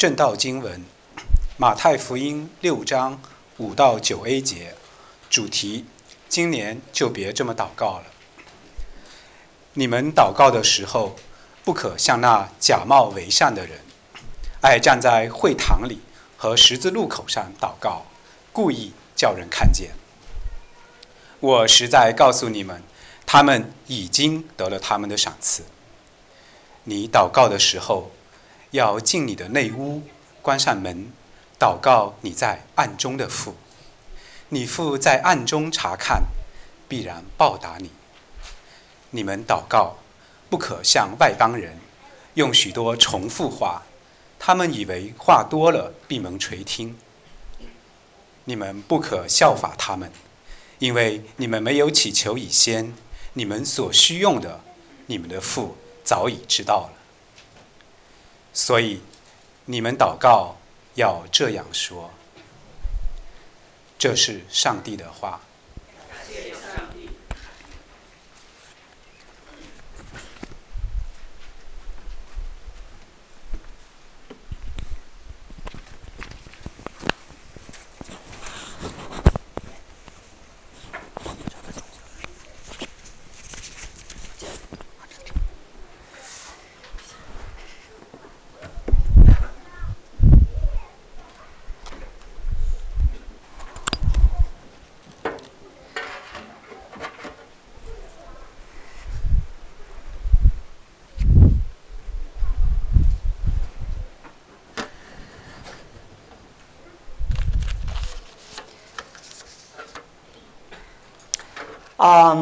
正道经文：马太福音六章五到九 a 节，主题：今年就别这么祷告了。你们祷告的时候，不可像那假冒为善的人，爱站在会堂里和十字路口上祷告，故意叫人看见。我实在告诉你们，他们已经得了他们的赏赐。你祷告的时候，要进你的内屋，关上门，祷告你在暗中的父。你父在暗中查看，必然报答你。你们祷告，不可像外邦人，用许多重复话，他们以为话多了闭门垂听。你们不可效法他们，因为你们没有祈求以先，你们所需用的，你们的父早已知道了。所以，你们祷告要这样说：这是上帝的话。啊，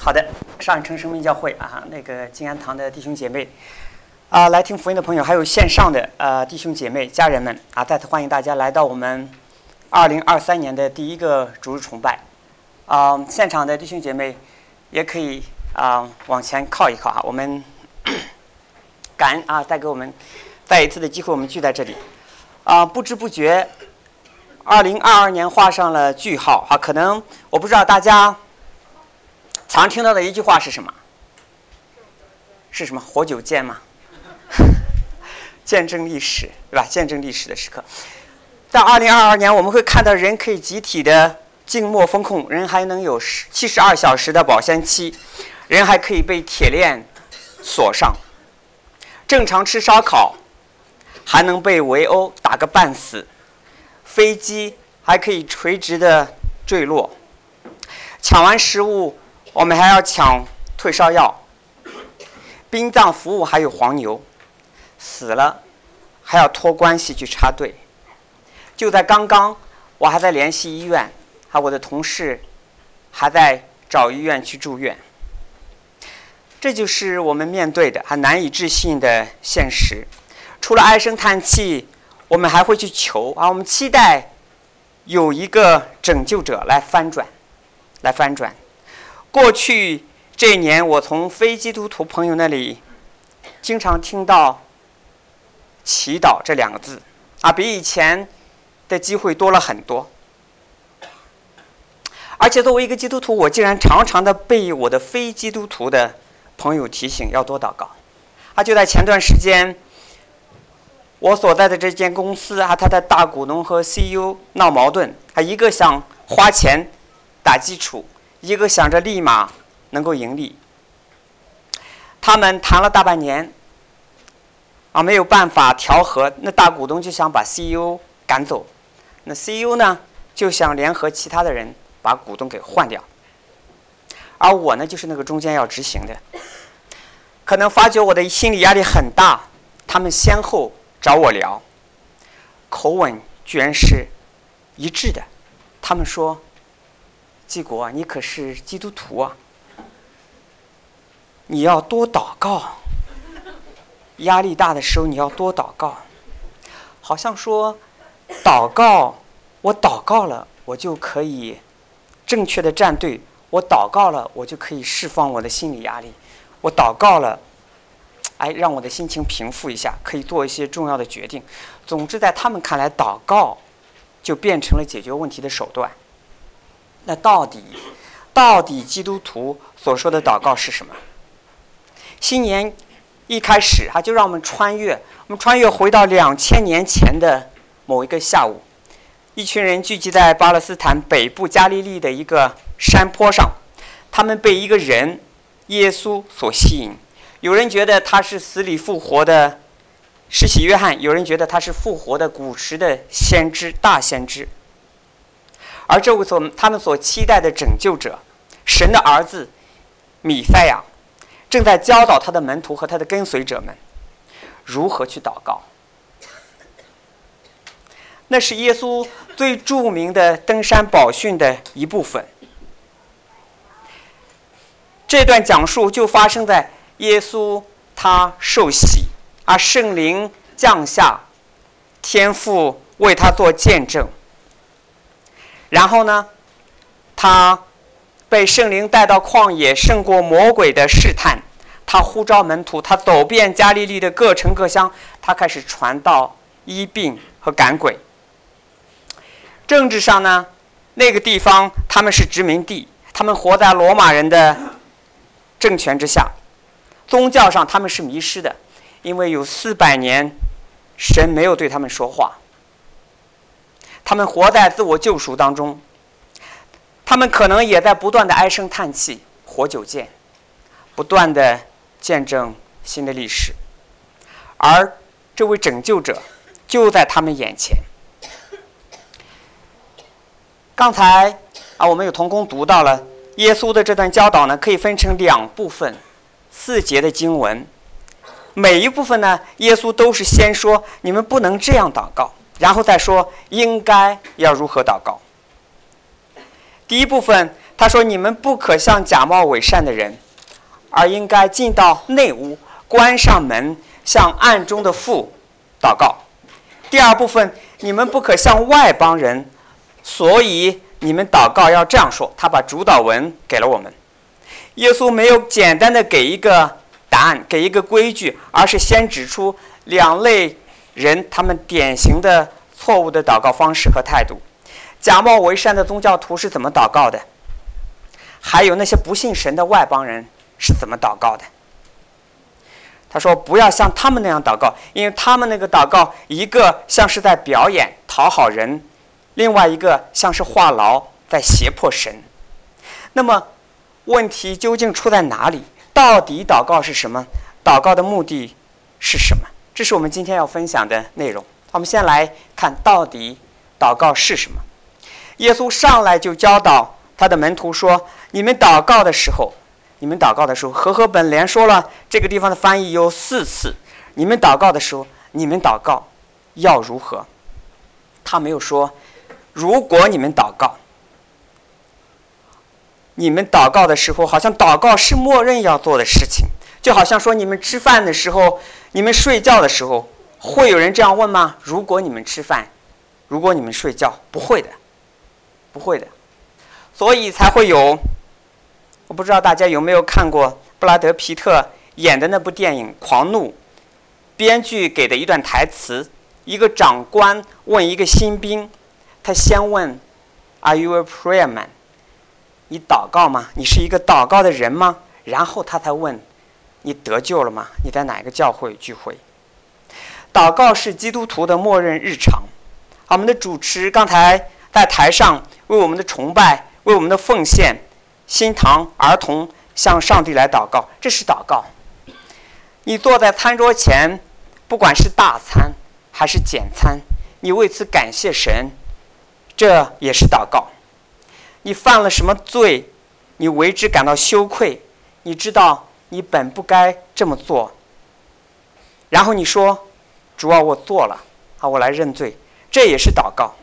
好的，上一城生命教会啊，那个静安堂的弟兄姐妹，啊，来听福音的朋友，还有线上的呃弟兄姐妹、家人们啊，再次欢迎大家来到我们二零二三年的第一个主日崇拜。啊，现场的弟兄姐妹也可以啊往前靠一靠哈，我们感恩啊，带给我们再一次的机会，我们聚在这里啊，不知不觉，二零二二年画上了句号啊，可能我不知道大家。常听到的一句话是什么？是什么？活久见吗？见证历史，对吧？见证历史的时刻。到二零二二年，我们会看到人可以集体的静默风控，人还能有十七十二小时的保鲜期，人还可以被铁链锁上，正常吃烧烤，还能被围殴打个半死，飞机还可以垂直的坠落，抢完食物。我们还要抢退烧药、殡葬服务，还有黄牛，死了还要托关系去插队。就在刚刚，我还在联系医院，还我的同事还在找医院去住院。这就是我们面对的还难以置信的现实。除了唉声叹气，我们还会去求啊，我们期待有一个拯救者来翻转，来翻转。过去这一年，我从非基督徒朋友那里经常听到“祈祷”这两个字，啊，比以前的机会多了很多。而且作为一个基督徒，我竟然常常的被我的非基督徒的朋友提醒要多祷告。啊，就在前段时间，我所在的这间公司啊，他的大股东和 CEO 闹矛盾，他一个想花钱打基础。一个想着立马能够盈利，他们谈了大半年，啊没有办法调和，那大股东就想把 CEO 赶走，那 CEO 呢就想联合其他的人把股东给换掉，而我呢就是那个中间要执行的，可能发觉我的心理压力很大，他们先后找我聊，口吻居然是一致的，他们说。季国，你可是基督徒啊！你要多祷告。压力大的时候，你要多祷告。好像说，祷告，我祷告了，我就可以正确的站队；我祷告了，我就可以释放我的心理压力；我祷告了，哎，让我的心情平复一下，可以做一些重要的决定。总之，在他们看来，祷告就变成了解决问题的手段。那到底，到底基督徒所说的祷告是什么？新年一开始啊，就让我们穿越，我们穿越回到两千年前的某一个下午，一群人聚集在巴勒斯坦北部加利利的一个山坡上，他们被一个人耶稣所吸引。有人觉得他是死里复活的施洗约翰，有人觉得他是复活的古时的先知大先知。而这位所他们所期待的拯救者，神的儿子米赛亚，正在教导他的门徒和他的跟随者们如何去祷告。那是耶稣最著名的登山宝训的一部分。这段讲述就发生在。耶稣他受洗，而圣灵降下，天父为他做见证。然后呢，他被圣灵带到旷野，胜过魔鬼的试探。他呼召门徒，他走遍加利利的各城各乡，他开始传道、医病和赶鬼。政治上呢，那个地方他们是殖民地，他们活在罗马人的政权之下。宗教上他们是迷失的，因为有四百年，神没有对他们说话。他们活在自我救赎当中，他们可能也在不断的唉声叹气、活久见，不断的见证新的历史。而这位拯救者就在他们眼前。刚才啊，我们有同工读到了耶稣的这段教导呢，可以分成两部分。四节的经文，每一部分呢，耶稣都是先说你们不能这样祷告，然后再说应该要如何祷告。第一部分他说你们不可像假冒伪善的人，而应该进到内屋，关上门，向暗中的父祷告。第二部分你们不可像外邦人，所以你们祷告要这样说。他把主导文给了我们。耶稣没有简单的给一个答案，给一个规矩，而是先指出两类人他们典型的错误的祷告方式和态度。假冒为善的宗教徒是怎么祷告的？还有那些不信神的外邦人是怎么祷告的？他说：“不要像他们那样祷告，因为他们那个祷告，一个像是在表演讨好人，另外一个像是话痨在胁迫神。”那么。问题究竟出在哪里？到底祷告是什么？祷告的目的是什么？这是我们今天要分享的内容。我们先来看到底祷告是什么。耶稣上来就教导他的门徒说：“你们祷告的时候，你们祷告的时候，和合本连说了这个地方的翻译有四次。你们祷告的时候，你们祷告要如何？他没有说，如果你们祷告。”你们祷告的时候，好像祷告是默认要做的事情，就好像说你们吃饭的时候，你们睡觉的时候，会有人这样问吗？如果你们吃饭，如果你们睡觉，不会的，不会的，所以才会有。我不知道大家有没有看过布拉德皮特演的那部电影《狂怒》，编剧给的一段台词：一个长官问一个新兵，他先问：“Are you a prayer man？” 你祷告吗？你是一个祷告的人吗？然后他才问：“你得救了吗？你在哪个教会聚会？”祷告是基督徒的默认日常。我们的主持刚才在台上为我们的崇拜、为我们的奉献，新堂儿童向上帝来祷告，这是祷告。你坐在餐桌前，不管是大餐还是简餐，你为此感谢神，这也是祷告。你犯了什么罪？你为之感到羞愧？你知道你本不该这么做。然后你说：“主啊，我做了，好，我来认罪。”这也是祷告。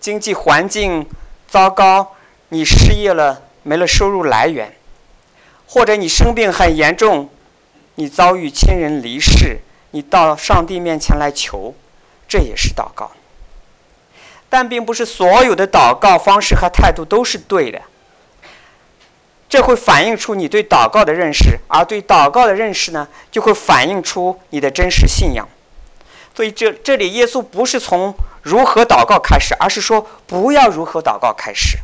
经济环境糟糕，你失业了，没了收入来源，或者你生病很严重，你遭遇亲人离世，你到上帝面前来求，这也是祷告。但并不是所有的祷告方式和态度都是对的，这会反映出你对祷告的认识，而对祷告的认识呢，就会反映出你的真实信仰。所以这这里耶稣不是从如何祷告开始，而是说不要如何祷告开始。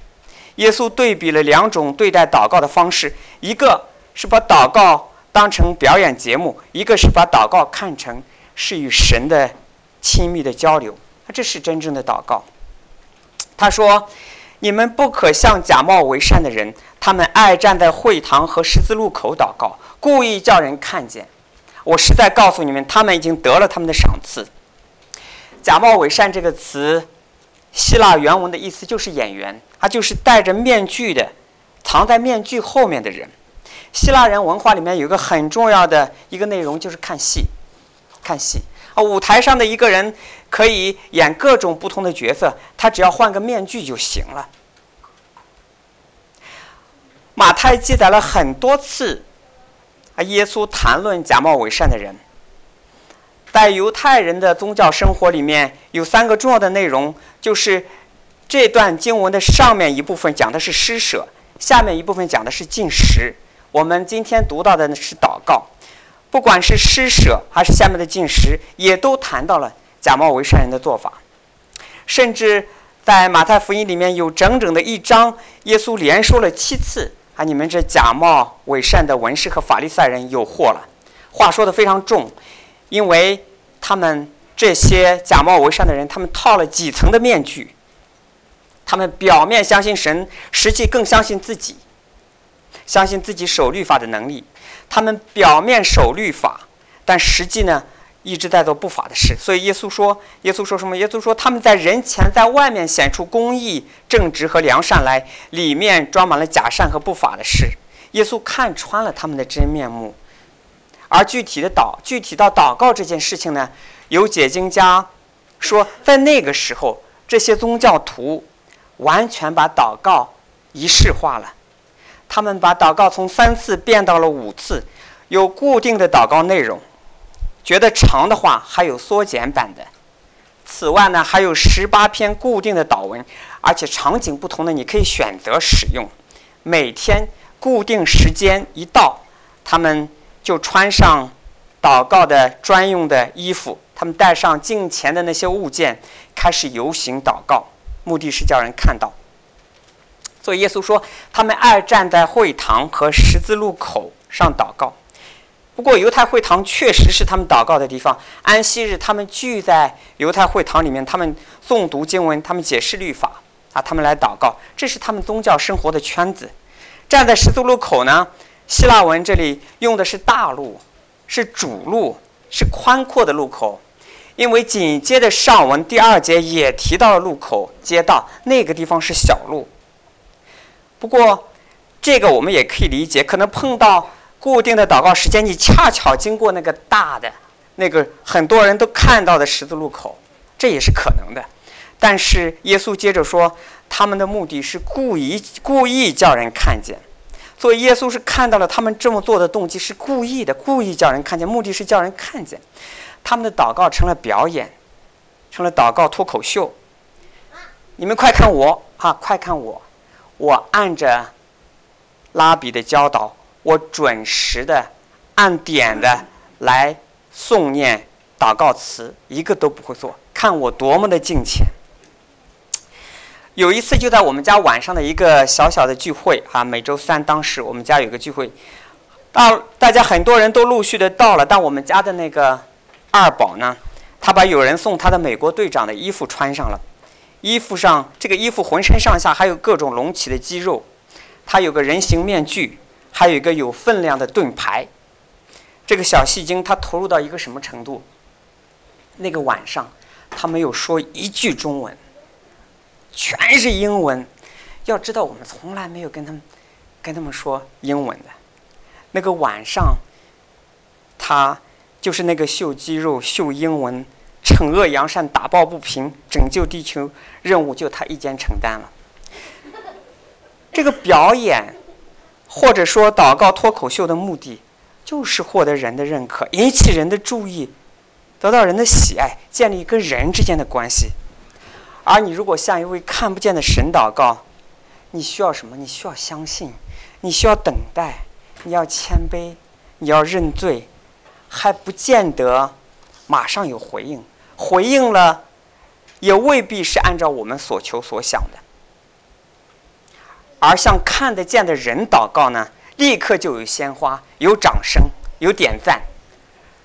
耶稣对比了两种对待祷告的方式，一个是把祷告当成表演节目，一个是把祷告看成是与神的亲密的交流，这是真正的祷告。他说：“你们不可像假冒为善的人，他们爱站在会堂和十字路口祷告，故意叫人看见。我实在告诉你们，他们已经得了他们的赏赐。”假冒伪善这个词，希腊原文的意思就是演员，他就是戴着面具的，藏在面具后面的人。希腊人文化里面有一个很重要的一个内容，就是看戏，看戏舞台上的一个人可以演各种不同的角色，他只要换个面具就行了。马太记载了很多次，啊，耶稣谈论假冒伪善的人。在犹太人的宗教生活里面，有三个重要的内容，就是这段经文的上面一部分讲的是施舍，下面一部分讲的是进食。我们今天读到的呢是祷告，不管是施舍还是下面的进食，也都谈到了假冒为善人的做法。甚至在马太福音里面有整整的一章，耶稣连说了七次：“啊，你们这假冒伪善的文士和法利赛人有祸了。”话说的非常重，因为他们这些假冒为善的人，他们套了几层的面具，他们表面相信神，实际更相信自己。相信自己守律法的能力，他们表面守律法，但实际呢一直在做不法的事。所以耶稣说：“耶稣说什么？耶稣说他们在人前在外面显出公义、正直和良善来，里面装满了假善和不法的事。”耶稣看穿了他们的真面目。而具体的祷，具体到祷告这件事情呢，有解经家说，在那个时候，这些宗教徒完全把祷告仪式化了。他们把祷告从三次变到了五次，有固定的祷告内容，觉得长的话还有缩减版的。此外呢，还有十八篇固定的祷文，而且场景不同的你可以选择使用。每天固定时间一到，他们就穿上祷告的专用的衣服，他们带上敬虔的那些物件，开始游行祷告，目的是叫人看到。所以耶稣说，他们爱站在会堂和十字路口上祷告。不过，犹太会堂确实是他们祷告的地方。安息日，他们聚在犹太会堂里面，他们诵读经文，他们解释律法啊，他们来祷告，这是他们宗教生活的圈子。站在十字路口呢，希腊文这里用的是大路，是主路，是宽阔的路口。因为紧接着上文第二节也提到了路口、街道，那个地方是小路。不过，这个我们也可以理解，可能碰到固定的祷告时间，你恰巧经过那个大的、那个很多人都看到的十字路口，这也是可能的。但是耶稣接着说，他们的目的是故意故意叫人看见，所以耶稣是看到了他们这么做的动机是故意的，故意叫人看见，目的是叫人看见。他们的祷告成了表演，成了祷告脱口秀。你们快看我啊，快看我！我按着拉比的教导，我准时的按点的来诵念祷告词，一个都不会做。看我多么的敬虔！有一次就在我们家晚上的一个小小的聚会啊，每周三当时我们家有个聚会，到大家很多人都陆续的到了，但我们家的那个二宝呢，他把有人送他的美国队长的衣服穿上了。衣服上，这个衣服浑身上下还有各种隆起的肌肉，他有个人形面具，还有一个有分量的盾牌。这个小戏精他投入到一个什么程度？那个晚上，他没有说一句中文，全是英文。要知道，我们从来没有跟他们跟他们说英文的。那个晚上，他就是那个秀肌肉、秀英文。惩恶扬善，打抱不平，拯救地球任务就他一肩承担了。这个表演，或者说祷告脱口秀的目的，就是获得人的认可，引起人的注意，得到人的喜爱，建立跟人之间的关系。而你如果向一位看不见的神祷告，你需要什么？你需要相信，你需要等待，你要谦卑，你要认罪，还不见得马上有回应。回应了，也未必是按照我们所求所想的。而向看得见的人祷告呢，立刻就有鲜花、有掌声，有点赞，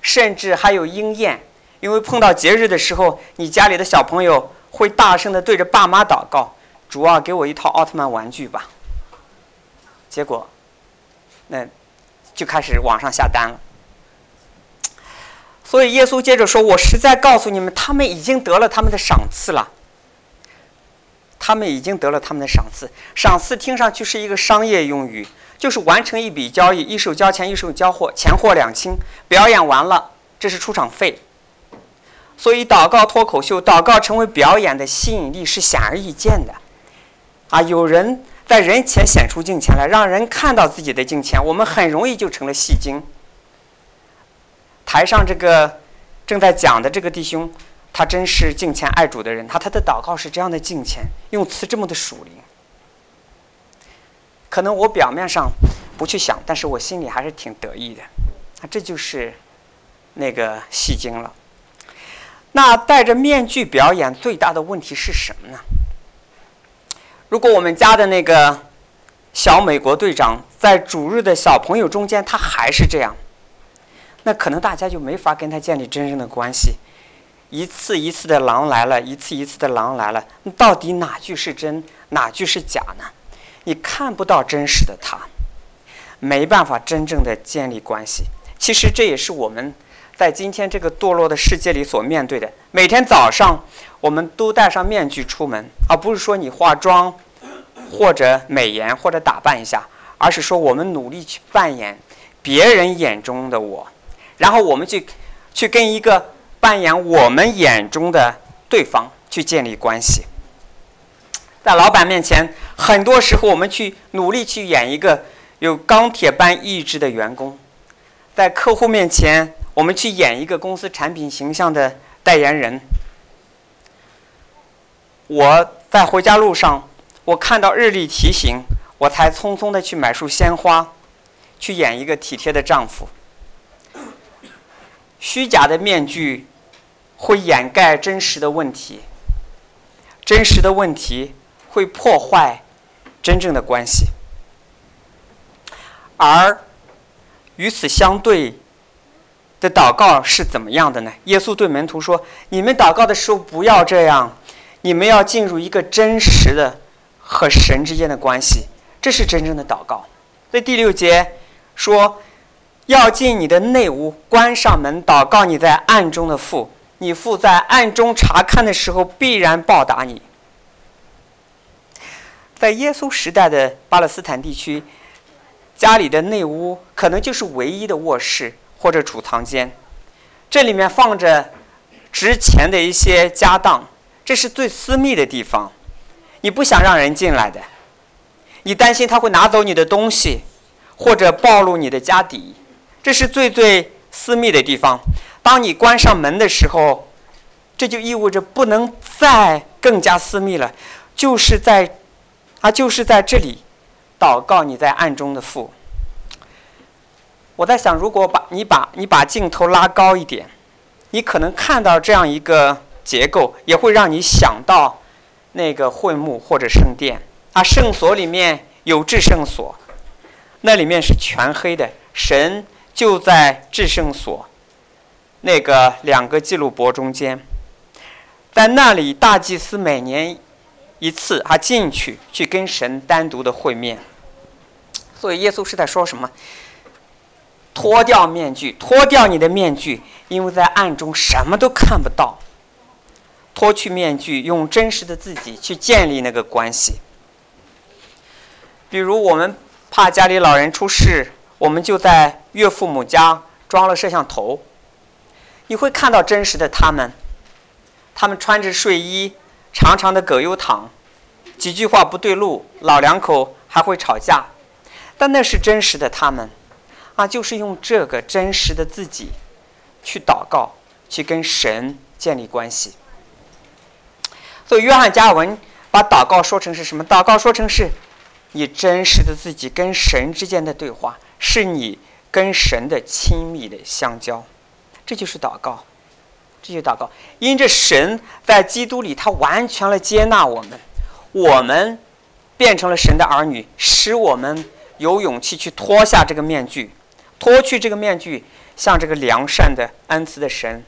甚至还有应验。因为碰到节日的时候，你家里的小朋友会大声的对着爸妈祷告：“主啊，给我一套奥特曼玩具吧。”结果，那就开始网上下单了。所以耶稣接着说：“我实在告诉你们，他们已经得了他们的赏赐了。他们已经得了他们的赏赐。赏赐听上去是一个商业用语，就是完成一笔交易，一手交钱，一手交货，钱货两清。表演完了，这是出场费。”所以，祷告脱口秀，祷告成为表演的吸引力是显而易见的，啊，有人在人前显出敬虔来，让人看到自己的敬虔，我们很容易就成了戏精。台上这个正在讲的这个弟兄，他真是敬虔爱主的人，他他的祷告是这样的敬虔，用词这么的属灵。可能我表面上不去想，但是我心里还是挺得意的，啊，这就是那个戏精了。那戴着面具表演最大的问题是什么呢？如果我们家的那个小美国队长在主日的小朋友中间，他还是这样，那可能大家就没法跟他建立真正的关系。一次一次的狼来了，一次一次的狼来了，到底哪句是真，哪句是假呢？你看不到真实的他，没办法真正的建立关系。其实这也是我们。在今天这个堕落的世界里所面对的，每天早上我们都戴上面具出门，而不是说你化妆或者美颜或者打扮一下，而是说我们努力去扮演别人眼中的我，然后我们去去跟一个扮演我们眼中的对方去建立关系。在老板面前，很多时候我们去努力去演一个有钢铁般意志的员工，在客户面前。我们去演一个公司产品形象的代言人。我在回家路上，我看到日历提醒，我才匆匆的去买束鲜花，去演一个体贴的丈夫。虚假的面具会掩盖真实的问题，真实的问题会破坏真正的关系，而与此相对。的祷告是怎么样的呢？耶稣对门徒说：“你们祷告的时候不要这样，你们要进入一个真实的和神之间的关系，这是真正的祷告。”在第六节说：“要进你的内屋，关上门，祷告你在暗中的父，你父在暗中查看的时候，必然报答你。”在耶稣时代的巴勒斯坦地区，家里的内屋可能就是唯一的卧室。或者储藏间，这里面放着值钱的一些家当，这是最私密的地方，你不想让人进来的，你担心他会拿走你的东西，或者暴露你的家底，这是最最私密的地方。当你关上门的时候，这就意味着不能再更加私密了，就是在啊，就是在这里祷告你在暗中的父。我在想，如果把你把你把镜头拉高一点，你可能看到这样一个结构，也会让你想到那个会幕或者圣殿啊。圣所里面有至圣所，那里面是全黑的，神就在至圣所那个两个记录簿中间，在那里大祭司每年一次他进去去跟神单独的会面。所以耶稣是在说什么？脱掉面具，脱掉你的面具，因为在暗中什么都看不到。脱去面具，用真实的自己去建立那个关系。比如我们怕家里老人出事，我们就在岳父母家装了摄像头，你会看到真实的他们。他们穿着睡衣，长长的葛优躺，几句话不对路，老两口还会吵架，但那是真实的他们。啊，就是用这个真实的自己去祷告，去跟神建立关系。所以，约翰加文把祷告说成是什么？祷告说成是你真实的自己跟神之间的对话，是你跟神的亲密的相交。这就是祷告，这就祷告。因着神在基督里，他完全了接纳我们，我们变成了神的儿女，使我们有勇气去脱下这个面具。脱去这个面具，向这个良善的恩慈的神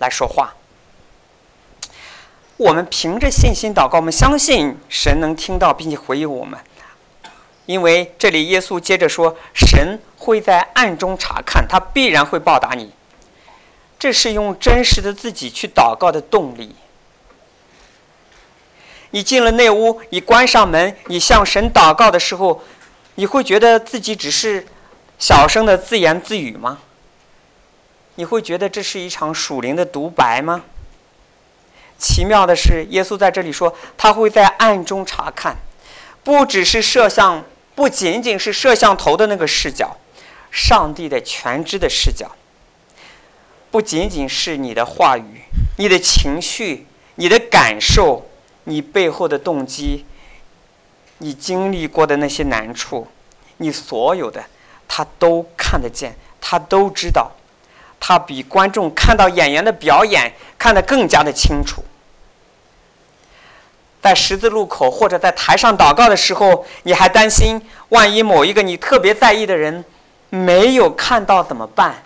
来说话。我们凭着信心祷告，我们相信神能听到并且回应我们，因为这里耶稣接着说，神会在暗中查看，他必然会报答你。这是用真实的自己去祷告的动力。你进了内屋，你关上门，你向神祷告的时候，你会觉得自己只是小声的自言自语吗？你会觉得这是一场属灵的独白吗？奇妙的是，耶稣在这里说，他会在暗中查看，不只是摄像，不仅仅是摄像头的那个视角，上帝的全知的视角，不仅仅是你的话语、你的情绪、你的感受、你背后的动机、你经历过的那些难处，你所有的，他都看得见，他都知道，他比观众看到演员的表演看得更加的清楚。在十字路口或者在台上祷告的时候，你还担心万一某一个你特别在意的人没有看到怎么办？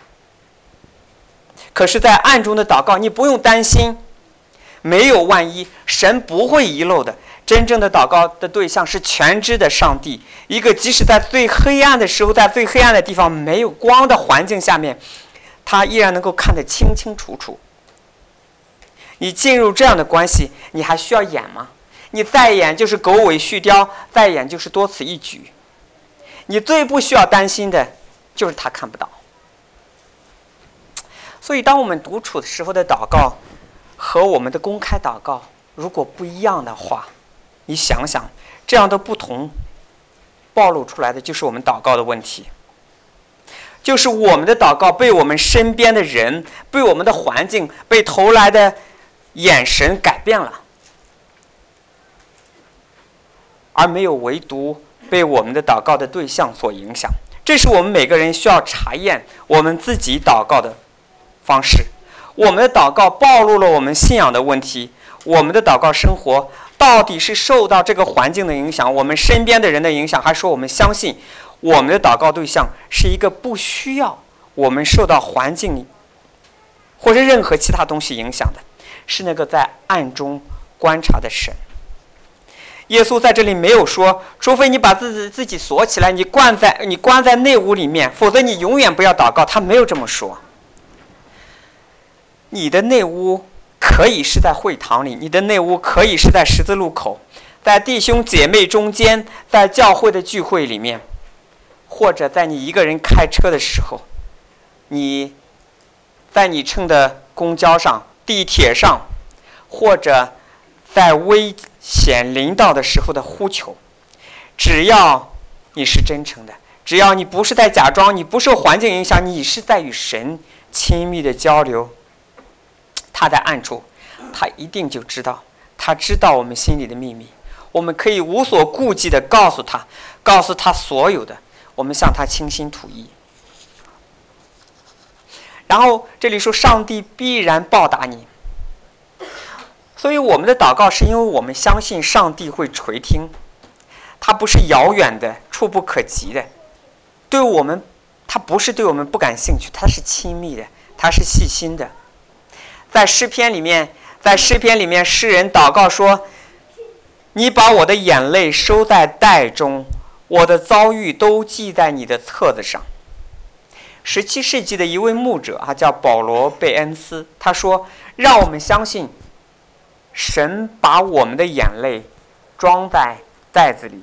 可是，在暗中的祷告，你不用担心，没有万一，神不会遗漏的。真正的祷告的对象是全知的上帝，一个即使在最黑暗的时候，在最黑暗的地方没有光的环境下面，他依然能够看得清清楚楚。你进入这样的关系，你还需要演吗？你再演就是狗尾续貂，再演就是多此一举。你最不需要担心的，就是他看不到。所以，当我们独处的时候的祷告，和我们的公开祷告如果不一样的话，你想想，这样的不同，暴露出来的就是我们祷告的问题，就是我们的祷告被我们身边的人、被我们的环境、被投来的眼神改变了。而没有唯独被我们的祷告的对象所影响，这是我们每个人需要查验我们自己祷告的方式。我们的祷告暴露了我们信仰的问题，我们的祷告生活到底是受到这个环境的影响，我们身边的人的影响，还是说我们相信我们的祷告对象是一个不需要我们受到环境或者任何其他东西影响的，是那个在暗中观察的神。耶稣在这里没有说，除非你把自己自己锁起来，你关在你关在内屋里面，否则你永远不要祷告。他没有这么说。你的内屋可以是在会堂里，你的内屋可以是在十字路口，在弟兄姐妹中间，在教会的聚会里面，或者在你一个人开车的时候，你在你乘的公交上、地铁上，或者在微。显灵到的时候的呼求，只要你是真诚的，只要你不是在假装，你不受环境影响，你是在与神亲密的交流。他在暗处，他一定就知道，他知道我们心里的秘密，我们可以无所顾忌的告诉他，告诉他所有的，我们向他倾心吐意。然后这里说，上帝必然报答你。所以，我们的祷告是因为我们相信上帝会垂听，他不是遥远的、触不可及的，对我们，他不是对我们不感兴趣，他是亲密的，他是细心的。在诗篇里面，在诗篇里面，诗人祷告说：“你把我的眼泪收在袋中，我的遭遇都记在你的册子上。”十七世纪的一位牧者啊，叫保罗·贝恩斯，他说：“让我们相信。”神把我们的眼泪装在袋子里，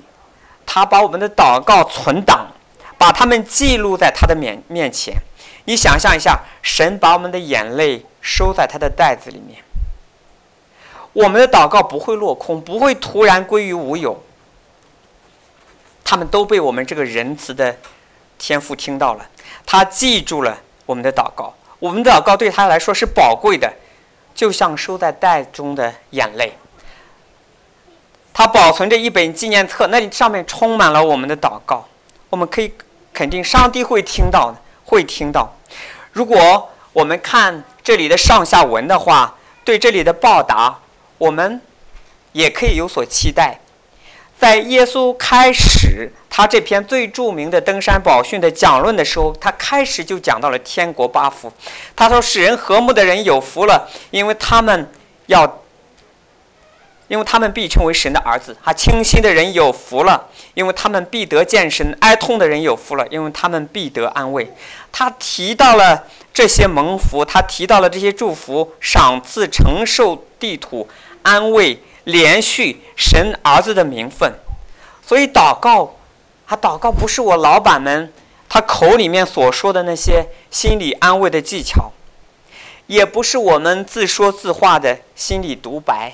他把我们的祷告存档，把它们记录在他的面面前。你想象一下，神把我们的眼泪收在他的袋子里面，我们的祷告不会落空，不会突然归于无有。他们都被我们这个仁慈的天父听到了，他记住了我们的祷告，我们的祷告对他来说是宝贵的。就像收在袋中的眼泪，他保存着一本纪念册，那里上面充满了我们的祷告。我们可以肯定，上帝会听到的，会听到。如果我们看这里的上下文的话，对这里的报答，我们也可以有所期待。在耶稣开始他这篇最著名的登山宝训的讲论的时候，他开始就讲到了天国八福。他说：“使人和睦的人有福了，因为他们要，因为他们必称为神的儿子。他清心的人有福了，因为他们必得见神。哀痛的人有福了，因为他们必得安慰。”他提到了这些蒙福，他提到了这些祝福、赏赐、承受地土、安慰、连续神儿子的名分。所以祷告。他祷告不是我老板们他口里面所说的那些心理安慰的技巧，也不是我们自说自话的心理独白。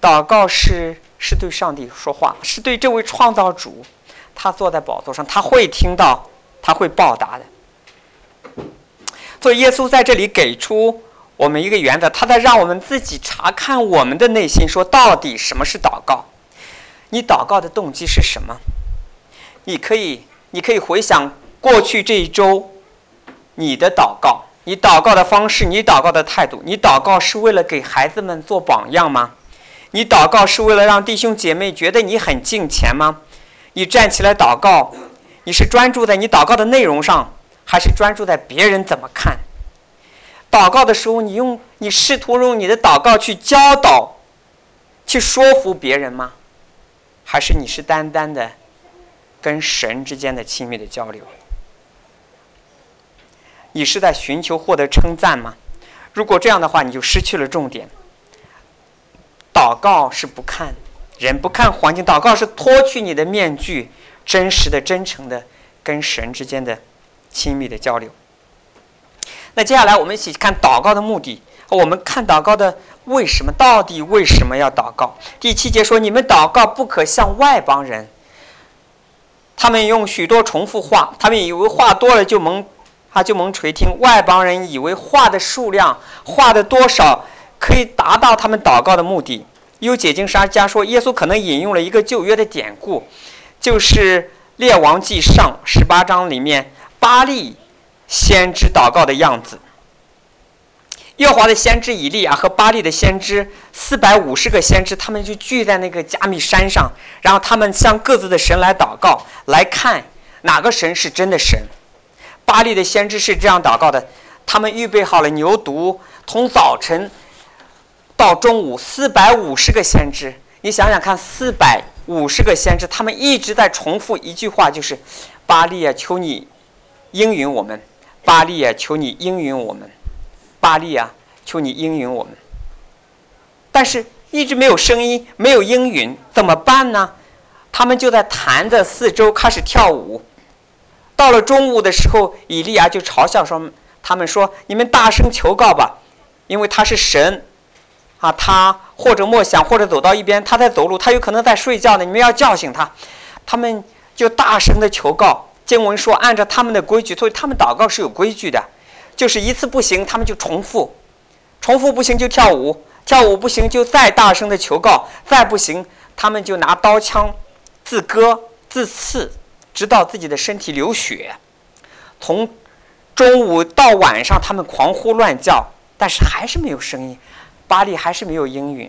祷告是是对上帝说话，是对这位创造主，他坐在宝座上，他会听到，他会报答的。所以耶稣在这里给出我们一个原则，他在让我们自己查看我们的内心，说到底什么是祷告？你祷告的动机是什么？你可以，你可以回想过去这一周，你的祷告，你祷告的方式，你祷告的态度，你祷告是为了给孩子们做榜样吗？你祷告是为了让弟兄姐妹觉得你很敬虔吗？你站起来祷告，你是专注在你祷告的内容上，还是专注在别人怎么看？祷告的时候，你用你试图用你的祷告去教导、去说服别人吗？还是你是单单的？跟神之间的亲密的交流，你是在寻求获得称赞吗？如果这样的话，你就失去了重点。祷告是不看人、不看环境，祷告是脱去你的面具，真实的、真诚的跟神之间的亲密的交流。那接下来我们一起看祷告的目的，我们看祷告的为什么？到底为什么要祷告？第七节说：“你们祷告不可像外邦人。”他们用许多重复话，他们以为话多了就蒙，啊就蒙垂听。外邦人以为话的数量、话的多少可以达到他们祷告的目的。有解经商家说，耶稣可能引用了一个旧约的典故，就是《列王记上》十八章里面巴利先知祷告的样子。耶和华的先知以利亚和巴利的先知四百五十个先知，他们就聚在那个加密山上，然后他们向各自的神来祷告，来看哪个神是真的神。巴利的先知是这样祷告的：他们预备好了牛犊，从早晨到中午，四百五十个先知，你想想看，四百五十个先知，他们一直在重复一句话，就是“巴利啊，求你应允我们；巴利啊，求你应允我们。”巴利啊，求你应允我们。但是一直没有声音，没有应允，怎么办呢？他们就在坛的四周开始跳舞。到了中午的时候，以利亚就嘲笑说：“他们说，你们大声求告吧，因为他是神啊，他或者默想，或者走到一边，他在走路，他有可能在睡觉呢。你们要叫醒他。”他们就大声的求告。经文说，按照他们的规矩，所以他们祷告是有规矩的。就是一次不行，他们就重复，重复不行就跳舞，跳舞不行就再大声的求告，再不行他们就拿刀枪自割自刺，直到自己的身体流血。从中午到晚上，他们狂呼乱叫，但是还是没有声音，巴利还是没有应允。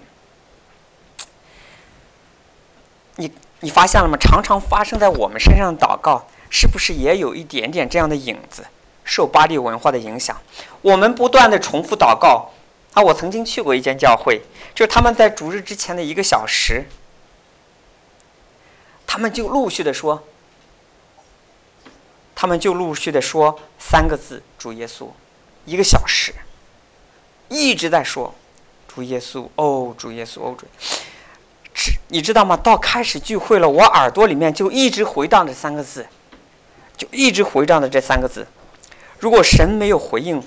你你发现了吗？常常发生在我们身上的祷告，是不是也有一点点这样的影子？受巴黎文化的影响，我们不断的重复祷告。啊，我曾经去过一间教会，就是他们在主日之前的一个小时，他们就陆续的说，他们就陆续的说三个字“主耶稣”，一个小时，一直在说“主耶稣”，哦，主耶稣，哦，主。你知道吗？到开始聚会了，我耳朵里面就一直回荡着三个字，就一直回荡着这三个字。如果神没有回应，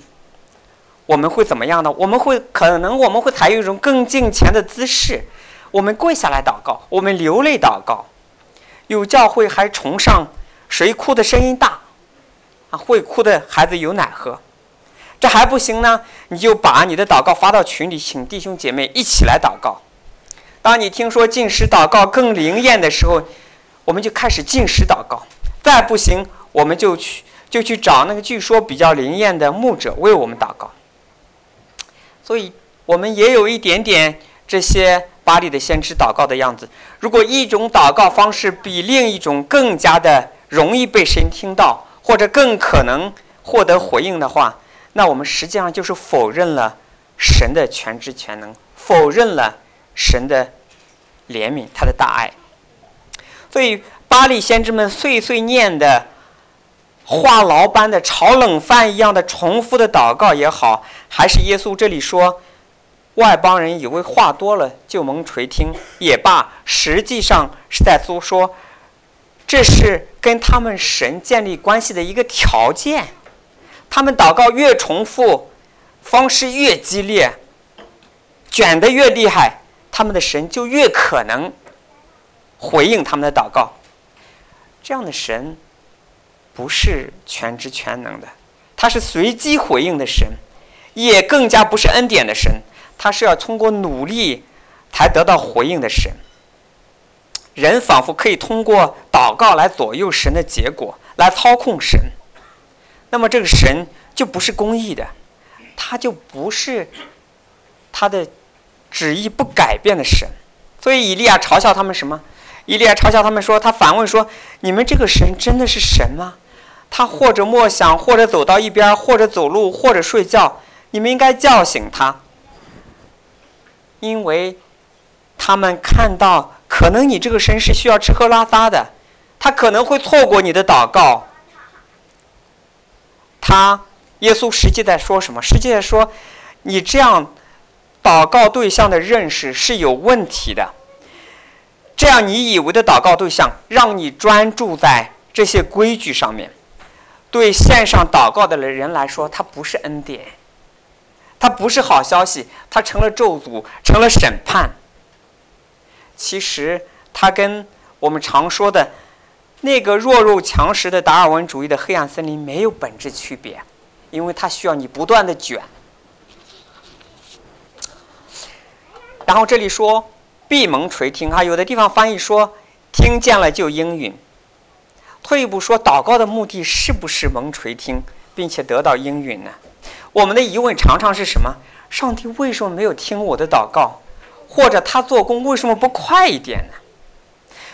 我们会怎么样呢？我们会可能我们会采用一种更敬虔的姿势，我们跪下来祷告，我们流泪祷告。有教会还崇尚谁哭的声音大，啊，会哭的孩子有奶喝。这还不行呢，你就把你的祷告发到群里，请弟兄姐妹一起来祷告。当你听说进食祷告更灵验的时候，我们就开始进食祷告。再不行，我们就去。就去找那个据说比较灵验的牧者为我们祷告，所以我们也有一点点这些巴利的先知祷告的样子。如果一种祷告方式比另一种更加的容易被神听到，或者更可能获得回应的话，那我们实际上就是否认了神的全知全能，否认了神的怜悯，他的大爱。所以巴利先知们碎碎念的。话痨般的炒冷饭一样的重复的祷告也好，还是耶稣这里说，外邦人以为话多了就蒙垂听也罢，实际上是在诉说，这是跟他们神建立关系的一个条件。他们祷告越重复，方式越激烈，卷得越厉害，他们的神就越可能回应他们的祷告。这样的神。不是全知全能的，他是随机回应的神，也更加不是恩典的神，他是要通过努力才得到回应的神。人仿佛可以通过祷告来左右神的结果，来操控神。那么这个神就不是公义的，他就不是他的旨意不改变的神。所以以利亚嘲笑他们什么？以利亚嘲笑他们说，他反问说：“你们这个神真的是神吗？”他或者默想，或者走到一边，或者走路，或者睡觉。你们应该叫醒他，因为他们看到，可能你这个神是需要吃喝拉撒的，他可能会错过你的祷告。他耶稣实际在说什么？实际在说，你这样祷告对象的认识是有问题的。这样你以为的祷告对象，让你专注在这些规矩上面。对线上祷告的人来说，它不是恩典，它不是好消息，它成了咒诅，成了审判。其实，它跟我们常说的那个弱肉强食的达尔文主义的黑暗森林没有本质区别，因为它需要你不断的卷。然后这里说闭门垂听，啊，有的地方翻译说听见了就应允。退一步说，祷告的目的是不是蒙垂听，并且得到应允呢？我们的疑问常常是什么？上帝为什么没有听我的祷告？或者他做工为什么不快一点呢？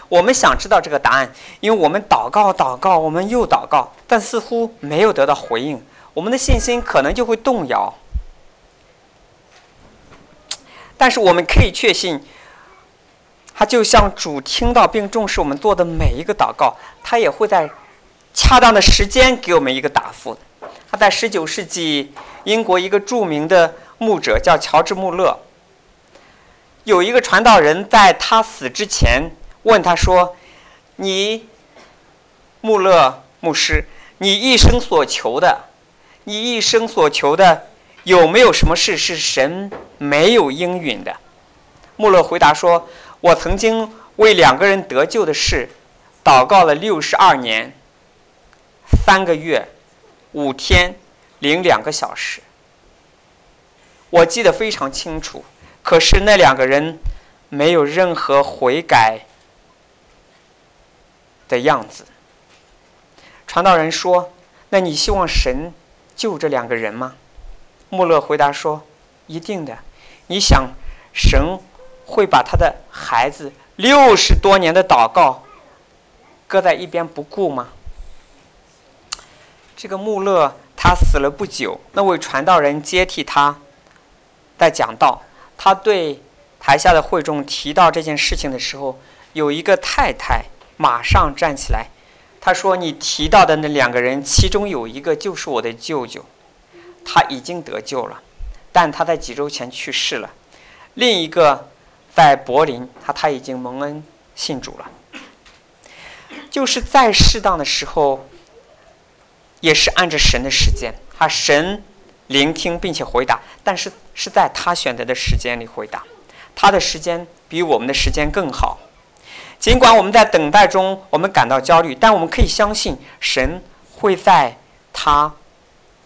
我们想知道这个答案，因为我们祷告、祷告，我们又祷告，但似乎没有得到回应，我们的信心可能就会动摇。但是我们可以确信。他就像主听到并重视我们做的每一个祷告，他也会在恰当的时间给我们一个答复。他在十九世纪英国一个著名的牧者叫乔治·穆勒，有一个传道人在他死之前问他说：“你，穆勒牧师，你一生所求的，你一生所求的有没有什么事是神没有应允的？”穆勒回答说。我曾经为两个人得救的事祷告了六十二年、三个月、五天零两个小时，我记得非常清楚。可是那两个人没有任何悔改的样子。传道人说：“那你希望神救这两个人吗？”穆勒回答说：“一定的。你想神？”会把他的孩子六十多年的祷告搁在一边不顾吗？这个穆勒他死了不久，那位传道人接替他，在讲道。他对台下的会众提到这件事情的时候，有一个太太马上站起来，他说：“你提到的那两个人，其中有一个就是我的舅舅，他已经得救了，但他在几周前去世了。另一个。”在柏林，他他已经蒙恩信主了。就是在适当的时候，也是按着神的时间，他神聆听并且回答，但是是在他选择的时间里回答，他的时间比我们的时间更好。尽管我们在等待中，我们感到焦虑，但我们可以相信神会在他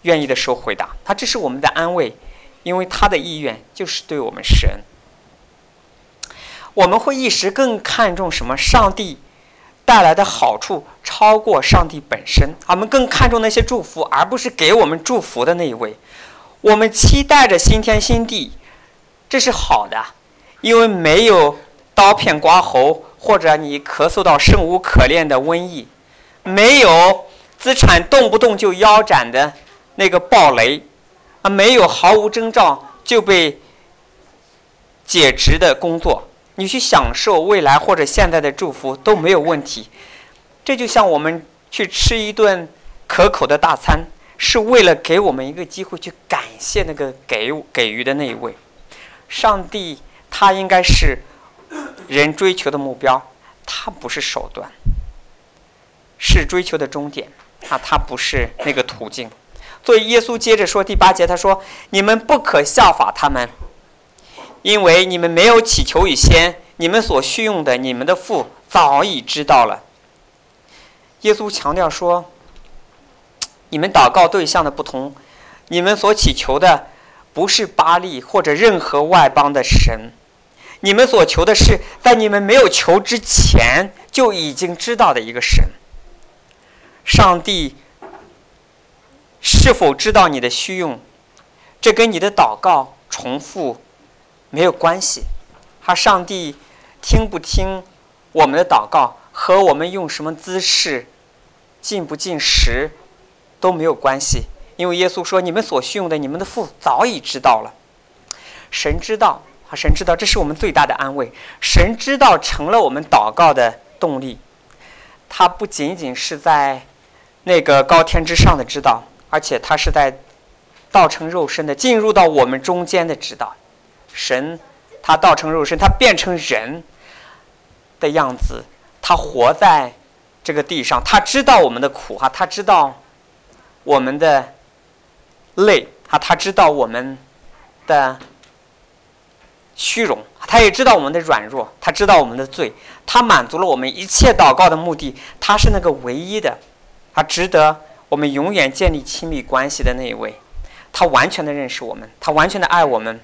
愿意的时候回答。他这是我们的安慰，因为他的意愿就是对我们神。我们会一时更看重什么？上帝带来的好处超过上帝本身。我们更看重那些祝福，而不是给我们祝福的那一位。我们期待着新天新地，这是好的，因为没有刀片刮喉，或者你咳嗽到生无可恋的瘟疫，没有资产动不动就腰斩的那个暴雷，啊，没有毫无征兆就被解职的工作，你去享受未来或者现在的祝福都没有问题。这就像我们去吃一顿可口的大餐，是为了给我们一个机会去感谢那个给给予的那一位。上帝他应该是人追求的目标，他不是手段，是追求的终点啊，他不是那个途径。所以耶稣接着说第八节，他说：“你们不可效法他们，因为你们没有祈求以先，你们所需用的，你们的父早已知道了。”耶稣强调说：“你们祷告对象的不同，你们所祈求的不是巴利或者任何外邦的神，你们所求的是在你们没有求之前就已经知道的一个神。上帝是否知道你的需用，这跟你的祷告重复没有关系。他上帝听不听我们的祷告，和我们用什么姿势。”进不进食都没有关系，因为耶稣说：“你们所需用的，你们的父早已知道了。”神知道，啊，神知道，这是我们最大的安慰。神知道成了我们祷告的动力。他不仅仅是在那个高天之上的知道，而且他是在道成肉身的进入到我们中间的知道。神他道成肉身，他变成人的样子，他活在。这个地上，他知道我们的苦哈，他知道我们的累哈，他知道我们的虚荣，他也知道我们的软弱，他知道我们的罪，他满足了我们一切祷告的目的，他是那个唯一的，他值得我们永远建立亲密关系的那一位，他完全的认识我们，他完全的爱我们。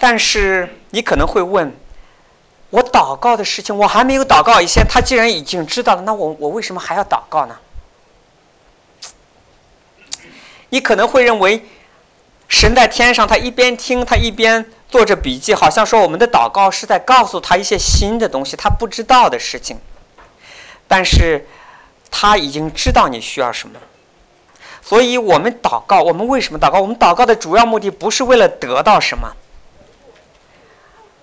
但是你可能会问。我祷告的事情，我还没有祷告以前，他既然已经知道了，那我我为什么还要祷告呢？你可能会认为，神在天上，他一边听，他一边做着笔记，好像说我们的祷告是在告诉他一些新的东西，他不知道的事情。但是，他已经知道你需要什么，所以我们祷告，我们为什么祷告？我们祷告的主要目的不是为了得到什么，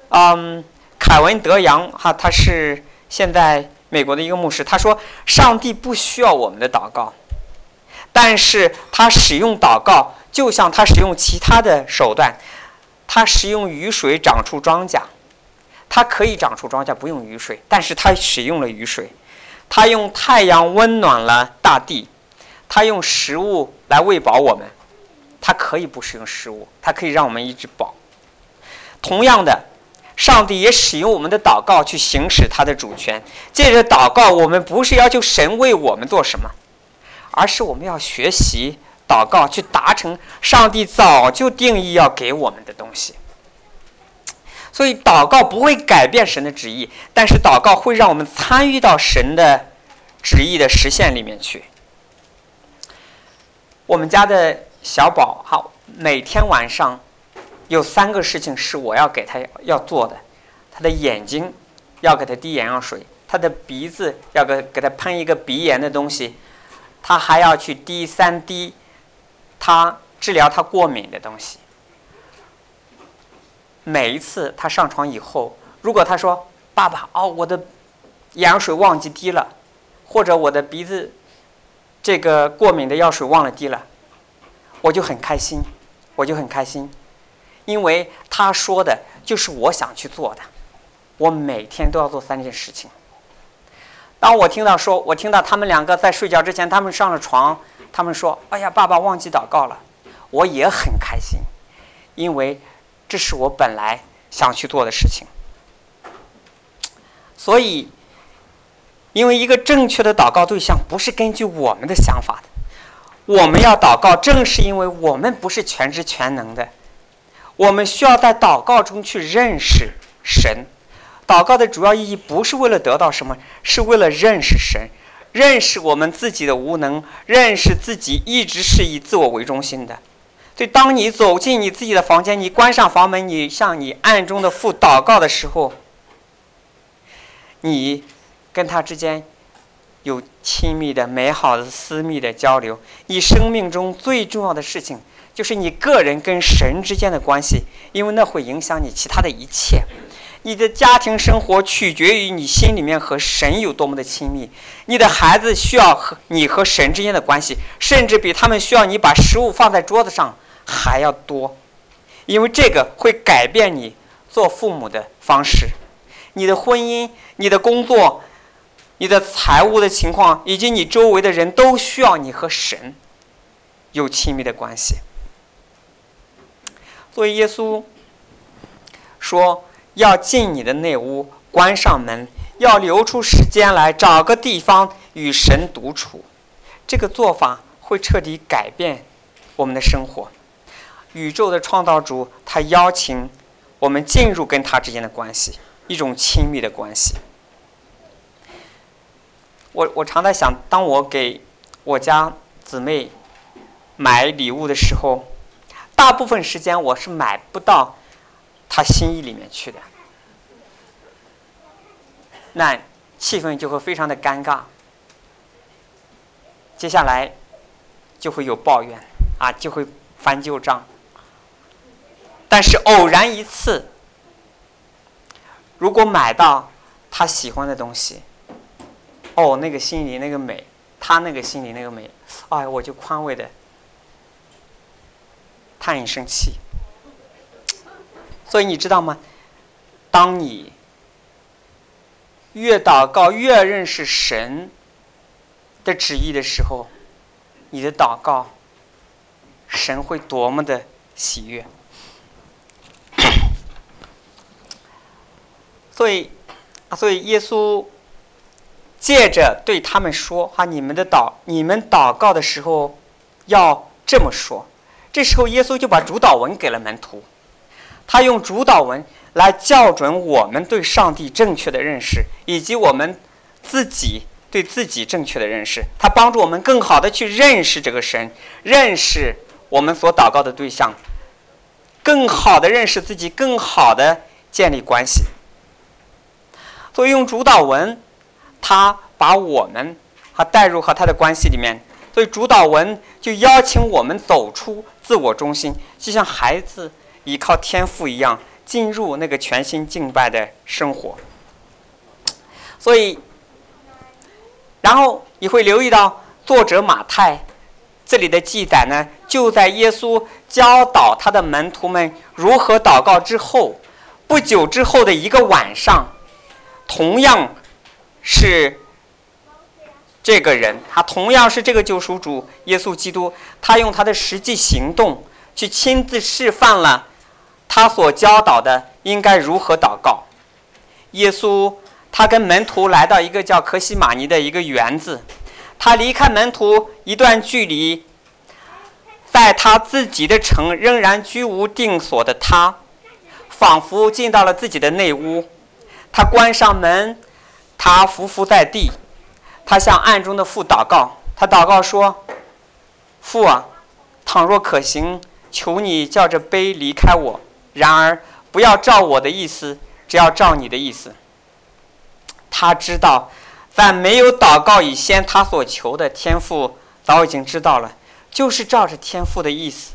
嗯。凯文·德扬哈，他是现在美国的一个牧师。他说：“上帝不需要我们的祷告，但是他使用祷告，就像他使用其他的手段。他使用雨水长出庄稼，他可以长出庄稼不用雨水，但是他使用了雨水。他用太阳温暖了大地，他用食物来喂饱我们。他可以不使用食物，他可以让我们一直饱。同样的。”上帝也使用我们的祷告去行使他的主权。借着祷告，我们不是要求神为我们做什么，而是我们要学习祷告，去达成上帝早就定义要给我们的东西。所以，祷告不会改变神的旨意，但是祷告会让我们参与到神的旨意的实现里面去。我们家的小宝，好，每天晚上。有三个事情是我要给他要做的：他的眼睛要给他滴眼药水，他的鼻子要给给他喷一个鼻炎的东西，他还要去滴三滴他治疗他过敏的东西。每一次他上床以后，如果他说：“爸爸，哦，我的眼药水忘记滴了，或者我的鼻子这个过敏的药水忘了滴了”，我就很开心，我就很开心。因为他说的就是我想去做的，我每天都要做三件事情。当我听到说，我听到他们两个在睡觉之前，他们上了床，他们说：“哎呀，爸爸忘记祷告了。”我也很开心，因为这是我本来想去做的事情。所以，因为一个正确的祷告对象不是根据我们的想法的，我们要祷告，正是因为我们不是全知全能的。我们需要在祷告中去认识神。祷告的主要意义不是为了得到什么，是为了认识神，认识我们自己的无能，认识自己一直是以自我为中心的。所以，当你走进你自己的房间，你关上房门，你向你暗中的父祷告的时候，你跟他之间有亲密的、美好的、私密的交流。你生命中最重要的事情，就是你个人跟神之间的关系，因为那会影响你其他的一切。你的家庭生活取决于你心里面和神有多么的亲密。你的孩子需要和你和神之间的关系，甚至比他们需要你把食物放在桌子上还要多，因为这个会改变你做父母的方式。你的婚姻、你的工作、你的财务的情况，以及你周围的人都需要你和神有亲密的关系。所以耶稣说。要进你的内屋，关上门，要留出时间来找个地方与神独处。这个做法会彻底改变我们的生活。宇宙的创造主，他邀请我们进入跟他之间的关系，一种亲密的关系。我我常在想，当我给我家姊妹买礼物的时候，大部分时间我是买不到。他心意里面去的，那气氛就会非常的尴尬。接下来就会有抱怨啊，就会翻旧账。但是偶然一次，如果买到他喜欢的东西，哦，那个心里那个美，他那个心里那个美，哎，我就宽慰的叹一声气。所以你知道吗？当你越祷告越认识神的旨意的时候，你的祷告，神会多么的喜悦。所以，所以耶稣借着对他们说：“哈，你们的祷，你们祷告的时候要这么说。”这时候，耶稣就把主导文给了门徒。他用主导文来校准我们对上帝正确的认识，以及我们自己对自己正确的认识。他帮助我们更好的去认识这个神，认识我们所祷告的对象，更好的认识自己，更好的建立关系。所以用主导文，他把我们和带入和他的关系里面。所以主导文就邀请我们走出自我中心，就像孩子。依靠天赋一样进入那个全新敬拜的生活，所以，然后你会留意到作者马太这里的记载呢，就在耶稣教导他的门徒们如何祷告之后，不久之后的一个晚上，同样是这个人，他同样是这个救赎主耶稣基督，他用他的实际行动去亲自示范了。他所教导的应该如何祷告？耶稣他跟门徒来到一个叫可西玛尼的一个园子，他离开门徒一段距离，在他自己的城仍然居无定所的他，仿佛进到了自己的内屋。他关上门，他伏伏在地，他向暗中的父祷告。他祷告说：“父啊，倘若可行，求你叫这杯离开我。”然而，不要照我的意思，只要照你的意思。他知道，在没有祷告以先，他所求的天赋早已经知道了，就是照着天赋的意思，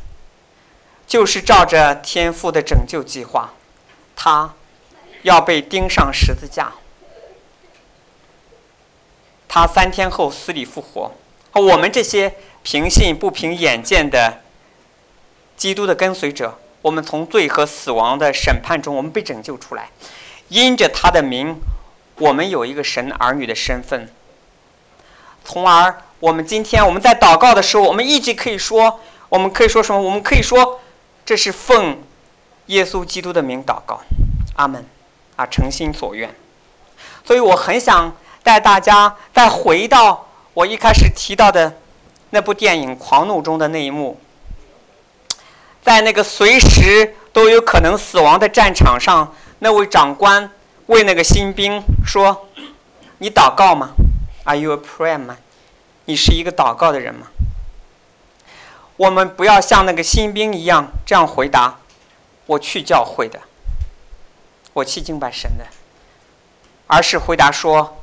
就是照着天赋的拯救计划，他要被钉上十字架，他三天后死里复活。我们这些凭信不凭眼见的基督的跟随者。我们从罪和死亡的审判中，我们被拯救出来，因着他的名，我们有一个神儿女的身份。从而，我们今天我们在祷告的时候，我们一直可以说，我们可以说什么？我们可以说，这是奉耶稣基督的名祷告，阿门，啊，诚心所愿。所以，我很想带大家再回到我一开始提到的那部电影《狂怒》中的那一幕。在那个随时都有可能死亡的战场上，那位长官问那个新兵说：“你祷告吗？Are you a prayer man？你是一个祷告的人吗？”我们不要像那个新兵一样这样回答：“我去教会的，我去敬拜神的。”而是回答说：“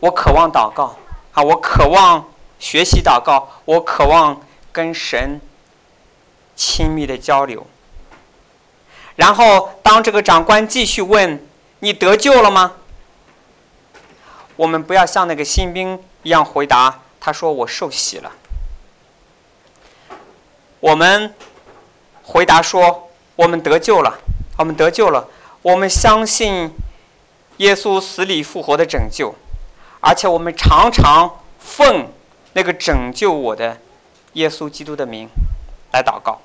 我渴望祷告啊，我渴望学习祷告，我渴望跟神亲密的交流。”然后，当这个长官继续问：“你得救了吗？”我们不要像那个新兵一样回答，他说：“我受洗了。”我们回答说：“我们得救了，我们得救了，我们相信耶稣死里复活的拯救，而且我们常常奉那个拯救我的耶稣基督的名来祷告。”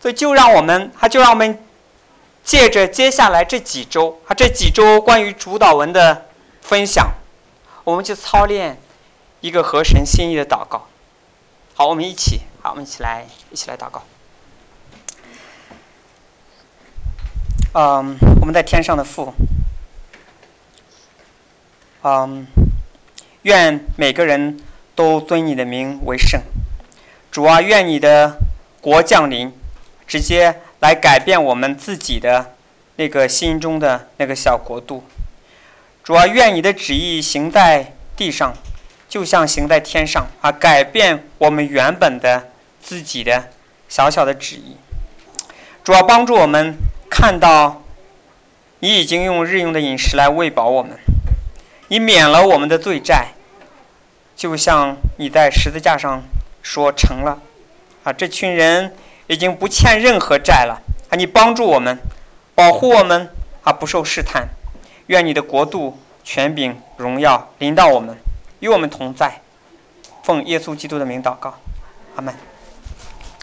所以，就让我们，他就让我们借着接下来这几周，啊，这几周关于主导文的分享，我们去操练一个合神心意的祷告。好，我们一起，好，我们一起来，一起来祷告。嗯，我们在天上的父，嗯，愿每个人都尊你的名为圣。主啊，愿你的国降临。直接来改变我们自己的那个心中的那个小国度。主啊，愿你的旨意行在地上，就像行在天上啊！改变我们原本的自己的小小的旨意。主要帮助我们看到，你已经用日用的饮食来喂饱我们，你免了我们的罪债，就像你在十字架上说成了啊！这群人。已经不欠任何债了啊！你帮助我们，保护我们啊，不受试探。愿你的国度、权柄、荣耀临到我们，与我们同在。奉耶稣基督的名祷告，阿门。